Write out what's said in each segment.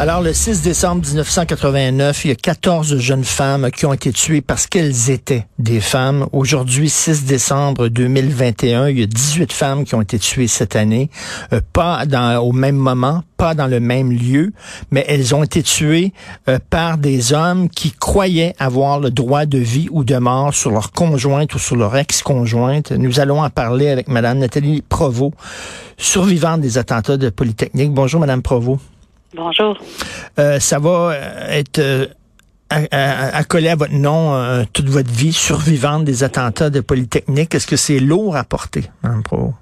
Alors, le 6 décembre 1989, il y a 14 jeunes femmes qui ont été tuées parce qu'elles étaient des femmes. Aujourd'hui, 6 décembre 2021, il y a 18 femmes qui ont été tuées cette année. Euh, pas dans, au même moment, pas dans le même lieu, mais elles ont été tuées euh, par des hommes qui croyaient avoir le droit de vie ou de mort sur leur conjointe ou sur leur ex-conjointe. Nous allons en parler avec Madame Nathalie Provost, survivante des attentats de Polytechnique. Bonjour, Madame Provost. Bonjour. Euh, ça va être euh, accolé à, votre nom euh, toute votre vie, survivante des attentats de Polytechnique. Est-ce que c'est lourd à porter, Mme Pro?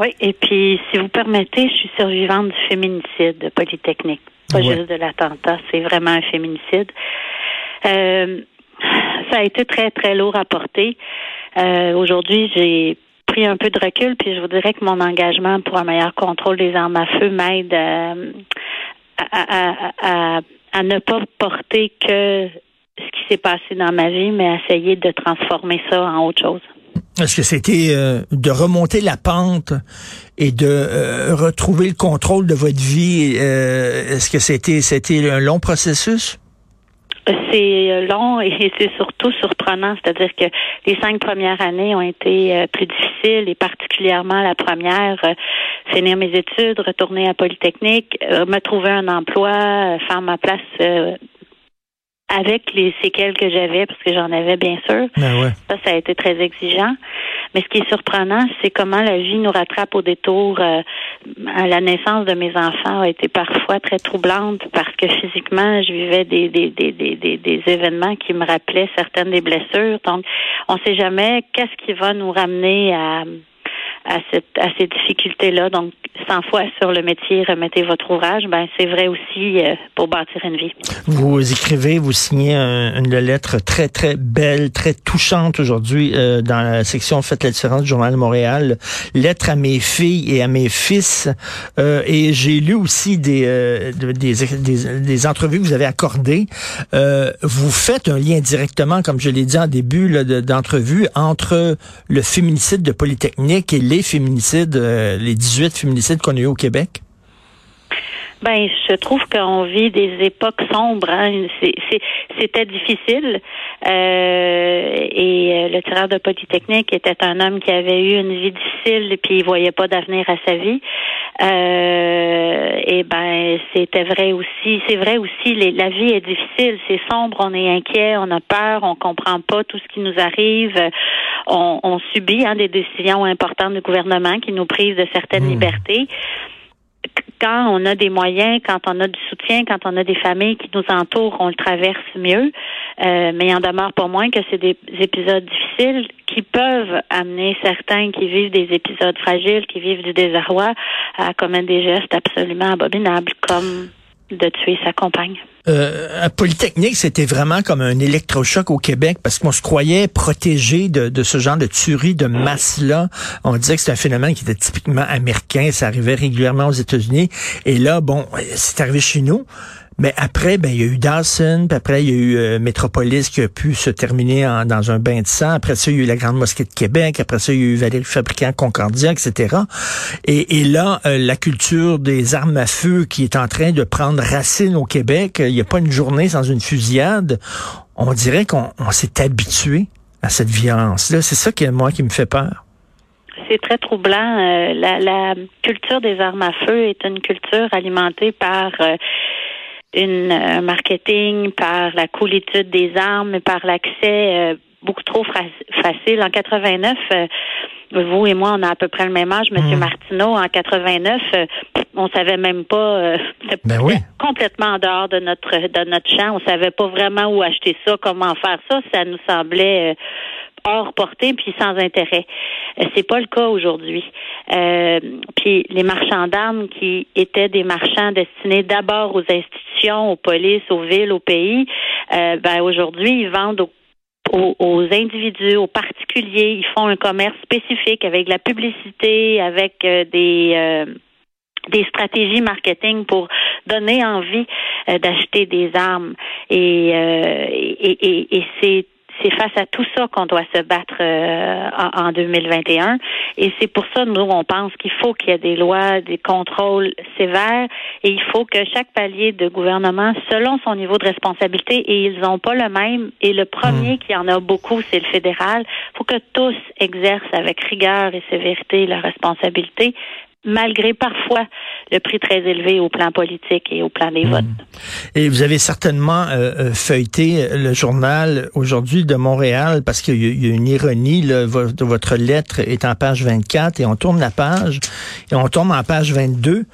Oui, et puis, si vous permettez, je suis survivante du féminicide de Polytechnique. Pas juste de l'attentat, c'est vraiment un féminicide. ça a été très, très lourd à porter. Aujourd'hui, j'ai pris un peu de recul, puis je vous dirais que mon engagement pour un meilleur contrôle des armes à feu m'aide euh, à, ne pas porter que ce qui s'est passé dans ma vie, mais essayer de transformer ça en autre chose. Est-ce que c'était euh, de remonter la pente et de euh, retrouver le contrôle de votre vie? Est-ce que c'était c'était un long processus? C'est euh, long et c'est surtout surprenant, c'est-à-dire que les cinq premières années ont été euh, plus difficiles et particulièrement la première, euh, finir mes études, retourner à Polytechnique, me trouver un emploi, faire ma place avec les séquelles que j'avais, parce que j'en avais bien sûr. Ben ça, ça a été très exigeant. Mais ce qui est surprenant, c'est comment la vie nous rattrape au détour. Euh, à la naissance de mes enfants a été parfois très troublante parce que physiquement, je vivais des, des, des, des, des événements qui me rappelaient certaines des blessures. Donc, on ne sait jamais qu'est-ce qui va nous ramener à à, cette, à ces difficultés-là. Donc, 100 fois sur le métier, remettez votre ouvrage. Ben, c'est vrai aussi euh, pour bâtir une vie. Vous écrivez, vous signez une lettre très, très belle, très touchante aujourd'hui euh, dans la section Faites la différence du Journal de Montréal. Lettre à mes filles et à mes fils. Euh, et j'ai lu aussi des, des, des, des, entrevues que vous avez accordées. vous faites un lien directement, comme je l'ai dit en début d'entrevue, entre le féminicide de Polytechnique et les féminicides, euh, les 18 féminicides qu'on a eu au Québec? Ben, je trouve qu'on vit des époques sombres. Hein. C'était difficile. Euh, et euh, le tireur de Polytechnique était un homme qui avait eu une vie difficile et puis il voyait pas d'avenir à sa vie. Euh, et ben, c'était vrai aussi. C'est vrai aussi. la vie est difficile. C'est sombre. On est inquiet. On a peur. On comprend pas tout ce qui nous arrive. On, on subit hein, des décisions importantes du gouvernement qui nous privent de certaines mmh. libertés quand on a des moyens, quand on a du soutien, quand on a des familles qui nous entourent, on le traverse mieux. Euh, mais il en demeure pas moins que c'est des épisodes difficiles qui peuvent amener certains qui vivent des épisodes fragiles, qui vivent du désarroi, à commettre des gestes absolument abominables, comme de tuer sa compagne. Euh, à Polytechnique, c'était vraiment comme un électrochoc au Québec parce qu'on se croyait protégé de, ce genre de tuerie de masse-là. On disait que c'était un phénomène qui était typiquement américain, ça arrivait régulièrement aux États-Unis. Et là, bon, c'est arrivé chez nous. Mais après, ben, il y a eu Dawson, puis après, il y a eu euh, Métropolis qui a pu se terminer dans un bain de sang. Après ça, il y a eu la Grande Mosquée de Québec. Après ça, il y a eu Valérie Fabricant, Concordia, etc. Et, et là, euh, la culture des armes à feu qui est en train de prendre racine au Québec, il n'y a pas une journée sans une fusillade. On dirait qu'on s'est habitué à cette violence-là. C'est ça qui, moi, qui me fait peur c'est très troublant. Euh, la, la, culture des armes à feu est une culture alimentée par une, un marketing, par la coolitude des armes, par l'accès euh, beaucoup trop facile. En 89, euh, vous et moi, on a à peu près le même âge. Monsieur hmm. Martineau, en 89, euh, on savait même pas. ben complètement en dehors de notre de notre champ. On savait pas vraiment où acheter ça, comment faire ça. Ça nous semblait hors portée puis sans intérêt. Euh, c'est pas le cas aujourd'hui. Euh, puis les marchands d'armes qui étaient des marchands destinés d'abord aux institutions, aux polices, aux villes, aux pays, euh, ben aujourd'hui ils vendent aux, individus, aux particuliers. Ils font un commerce spécifique avec la publicité, avec des des stratégies marketing pour donner envie d'acheter des armes. Et, euh, et, et c'est c'est face à tout ça qu'on doit se battre euh, en, 2021. Et c'est pour ça, nous, on pense qu'il faut qu'il y ait des lois, des contrôles sévères, et il faut que chaque palier de gouvernement, selon son niveau de responsabilité, et ils n'ont pas le même, et le premier mmh. qui en a beaucoup, c'est le fédéral, il faut que tous exercent avec rigueur et sévérité leur responsabilité, malgré parfois le prix très élevé au plan politique et au plan des votes. Hmm. Et vous avez certainement euh, euh, feuilleté le journal aujourd'hui de Montréal parce qu'il y, a une ironie. Là, votre lettre est en page 24 et on tourne la page et on tombe en page 22.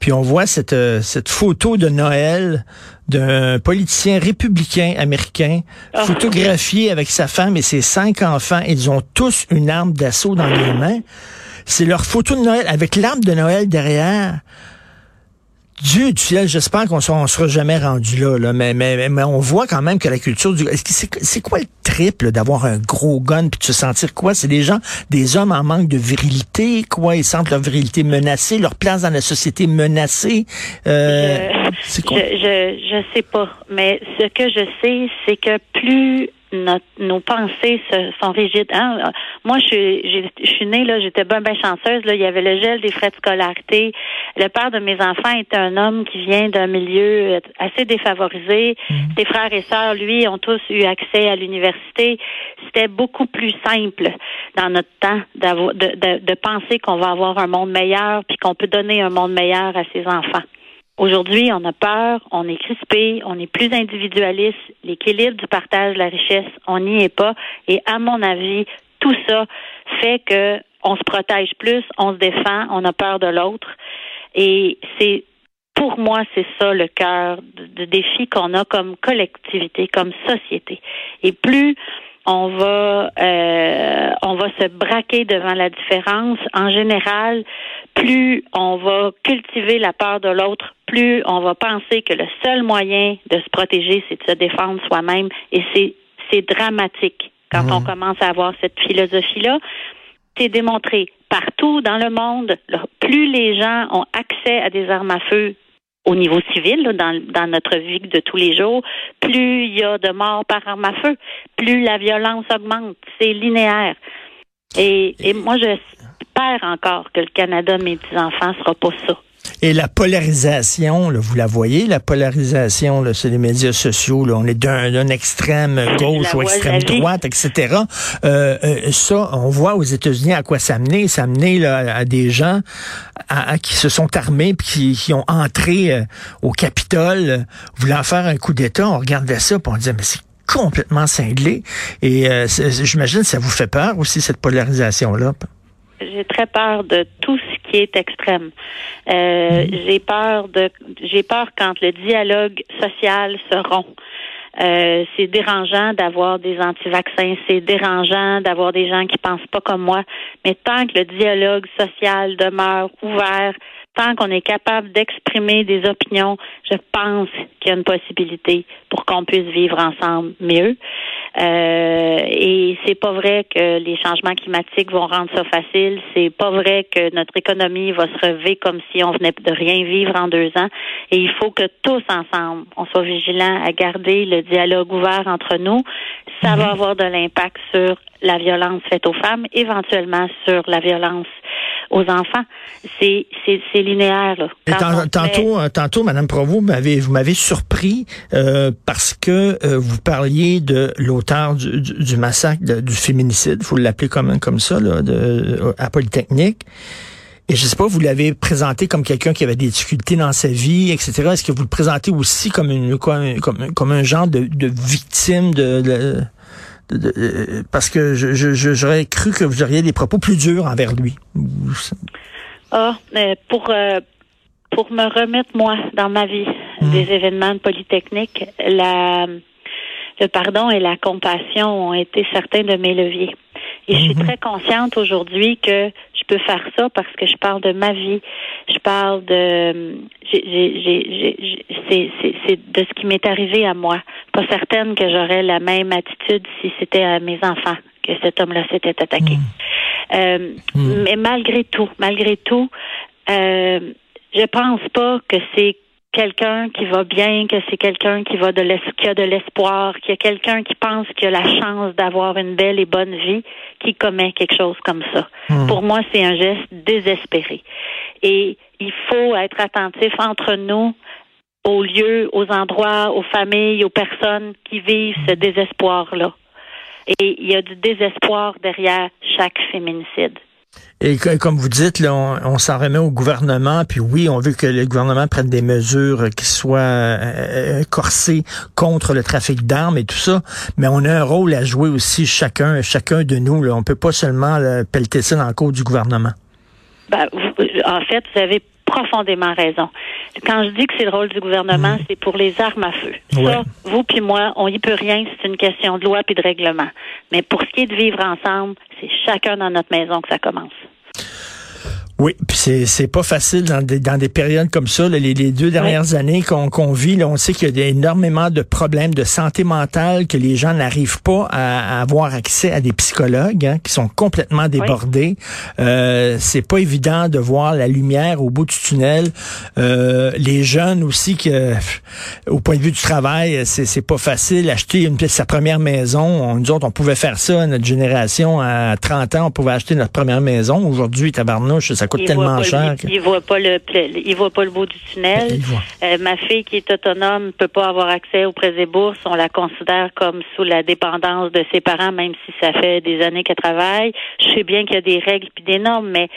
Puis on voit cette, euh, cette photo de Noël d'un politicien républicain américain ah. photographié avec sa femme et ses cinq enfants. Ils ont tous une arme d'assaut dans les mains. C'est leur photo de Noël avec l'arbre de Noël derrière. Dieu du ciel, j'espère qu'on ne sera jamais rendu là, là mais, mais, mais, on voit quand même que la culture du... C'est quoi le triple d'avoir un gros gun puis de se sentir quoi? C'est des gens, des hommes en manque de virilité, quoi? Ils sentent leur virilité menacée, leur place dans la société menacée. Euh, je, quoi? Je, je, je sais pas, mais ce que je sais, c'est que plus nos pensées sont rigides. Hein? Moi, je suis, je suis née là, j'étais bien, bien chanceuse. Là, il y avait le gel des frais de scolarité. Le père de mes enfants est un homme qui vient d'un milieu assez défavorisé. Mmh. Ses frères et sœurs, lui, ont tous eu accès à l'université. C'était beaucoup plus simple dans notre temps de, de, de penser qu'on va avoir un monde meilleur puis qu'on peut donner un monde meilleur à ses enfants. Aujourd'hui, on a peur, on est crispé, on est plus individualiste. L'équilibre du partage de la richesse, on n'y est pas. Et à mon avis, tout ça fait que on se protège plus, on se défend, on a peur de l'autre. Et c'est pour moi, c'est ça le cœur de, défi qu'on a comme collectivité, comme société. Et plus on va euh, on va se braquer devant la différence. En général, plus on va cultiver la peur de l'autre, plus on va penser que le seul moyen de se protéger, c'est de se défendre soi-même. Et c'est c'est dramatique quand on mmh. commence à avoir cette philosophie-là. C'est démontré partout dans le monde. Plus les gens ont accès à des armes à feu, au niveau civil, dans, dans notre vie de tous les jours, plus il y a de morts par arme à feu, plus la violence augmente. C'est linéaire. Et, et moi, j'espère encore que le Canada, mes petits-enfants, sera pas ça. Et la polarisation, là, vous la voyez, la polarisation là, sur les médias sociaux, là, on est d'un extrême gauche ou extrême droite, etc. Euh, euh, ça, on voit aux États-Unis à quoi ça menait. Ça menait à des gens à, qui se sont armés puis qui, ont entré euh, au Capitole voulant faire un coup d'État. On regardait ça puis on disait, mais c'est complètement cinglé. Et j'imagine que ça vous fait peur aussi, cette polarisation-là. J'ai très peur de tout ce qui est extrême. Euh, mhm. J'ai peur de, j'ai peur quand le dialogue social se rompt. Euh, c'est dérangeant d'avoir des anti-vaccins, c'est dérangeant d'avoir des gens qui pensent pas comme moi, mais tant que le dialogue social demeure ouvert, tant qu'on est capable d'exprimer des opinions, je pense qu'il y a une possibilité pour qu'on puisse vivre ensemble mieux. Euh, et c'est pas vrai que les changements climatiques vont rendre ça facile. C'est pas vrai que notre économie va se relever comme si on venait de rien vivre en deux ans. Et il faut que tous ensemble, on soit vigilants à garder le dialogue ouvert entre nous. Ça va mhm. avoir de l'impact sur la violence faite aux femmes, éventuellement sur la violence aux enfants. C'est c'est linéaire. Là. tantôt, euh, tantôt, Madame Provost, vous m'avez vous m'avez surpris euh, parce que euh, vous parliez de l'auteur du, du, massacre du féminicide, faut l'appeler comme comme ça là, de, à Polytechnique. Et je sais pas, vous l'avez présenté comme quelqu'un qui avait des difficultés dans sa vie, etc. Est-ce que vous le présentez aussi comme une comme, comme, un genre de, de victime de, de parce que j'aurais cru que vous auriez des propos plus durs envers lui. Ah, pour euh, pour me remettre moi dans ma vie hmm. des événements de Polytechnique, la le pardon et la compassion ont été certains de mes leviers. Et je suis hmm. très consciente aujourd'hui que je peux faire ça parce que je parle de ma vie, je parle de c'est de ce qui m'est arrivé à moi. Pas certaine que j'aurais la même attitude si c'était à mes enfants que cet homme-là s'était attaqué. Hmm. Euh, hmm. Mais malgré tout, malgré tout, euh, je pense pas que c'est quelqu'un qui va bien, que c'est quelqu'un qui va de qui a de l'espoir, qu'il y a quelqu'un qui pense qu'il a la chance d'avoir une belle et bonne vie, qui commet quelque chose comme ça. Hmm. Pour moi, c'est un geste désespéré. Et il faut être attentif entre nous aux lieux, aux endroits, aux familles, aux personnes qui vivent ce désespoir-là. Et il y a du désespoir derrière chaque féminicide. Et comme vous dites, là, on, s'en remet au gouvernement, puis oui, on veut que le gouvernement prenne des mesures qui soient euh, euh, corsées contre le trafic d'armes et tout ça, mais on a un rôle à jouer aussi chacun, chacun de nous. Là. On peut pas seulement pelleter ça dans le cours du gouvernement. Ben, en fait, vous avez profondément raison. Quand je dis que c'est le rôle du gouvernement, mm. c'est pour les armes à feu. Ça, vous puis moi, on y peut rien, c'est une question de loi puis de règlement. Mais pour ce qui est de vivre ensemble, c'est chacun dans notre maison que ça commence. Oui, puis c'est c'est pas facile dans des dans des périodes comme ça. les, deux dernières années qu'on qu'on vit, là, on sait qu'il y a énormément de problèmes de santé mentale que les gens n'arrivent pas à, avoir accès à des psychologues hein, qui sont complètement débordés. Euh, c'est pas évident de voir la lumière au bout du tunnel. Euh, les jeunes aussi que au point de vue du travail, c'est c'est pas facile acheter une sa première maison. On, nous autres, on pouvait faire ça notre génération à 30 ans, on pouvait acheter notre première maison. Aujourd'hui, tabarnouche, ça il tellement voit cher. Il, voit pas le, pas le bout du tunnel. Euh, ma fille qui est autonome peut pas avoir accès au prêts et bourses. On la considère comme sous la dépendance de ses parents, même si ça fait des années qu'elle travaille. Je sais bien qu'il y a des règles puis des normes, mais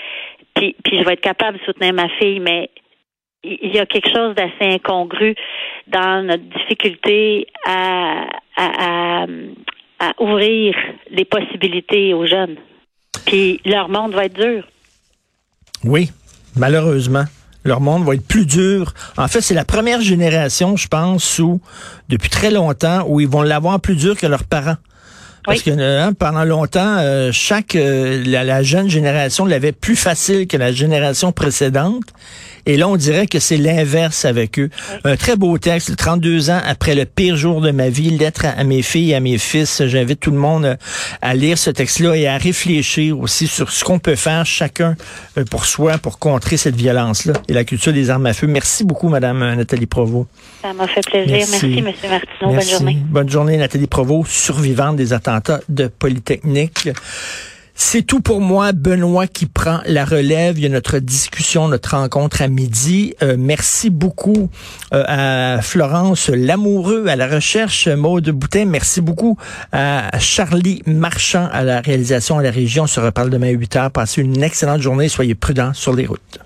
puis, puis je vais être capable de soutenir ma fille, mais il y a quelque chose d'assez incongru dans notre difficulté à, à, à ouvrir les possibilités aux jeunes. Puis leur monde va être dur. Oui, malheureusement. Leur monde va être plus dur. En fait, c'est la première génération, je pense, où, depuis très longtemps, où ils vont l'avoir plus dur que leurs parents. Parce que hein, pendant longtemps, euh, chaque euh, la, jeune génération l'avait plus facile que la génération précédente. Et là, on dirait que c'est l'inverse avec eux. Un très beau texte, 32 ans après le pire jour de ma vie, lettre à, mes filles et à mes fils. J'invite tout le monde euh, à lire ce texte-là et à réfléchir aussi sur ce qu'on peut faire chacun pour soi pour contrer cette violence-là et la culture des armes à feu. Merci beaucoup, Madame Nathalie Provost. Ça m'a fait plaisir. Merci, M. Martineau. Bonne journée. Bonne journée, Nathalie Provost, survivante des attentats de Polytechnique. C'est tout pour moi, Benoît qui prend la relève. Il y a notre discussion, notre rencontre à midi. Euh, merci beaucoup euh, à Florence Lamoureux à la recherche, Maude Boutin. Merci beaucoup à Charlie Marchand à la réalisation à la région. On se reparle demain à 8 heures. Passez une excellente journée. Soyez prudents sur les routes.